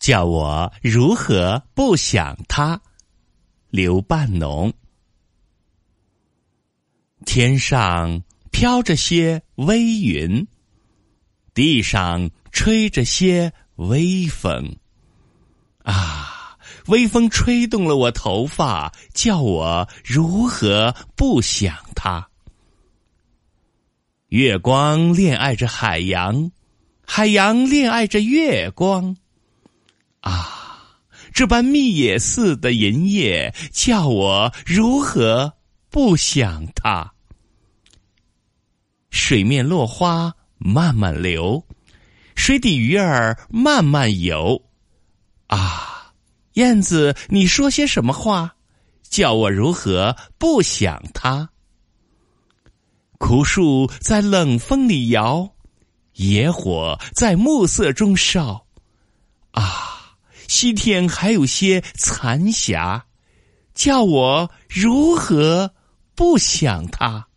叫我如何不想他？刘半农。天上飘着些微云，地上吹着些微风。啊，微风吹动了我头发，叫我如何不想他？月光恋爱着海洋，海洋恋爱着月光。啊，这般密也似的银叶，叫我如何不想它？水面落花慢慢流，水底鱼儿慢慢游。啊，燕子，你说些什么话？叫我如何不想它？枯树在冷风里摇，野火在暮色中烧。西天还有些残霞，叫我如何不想他？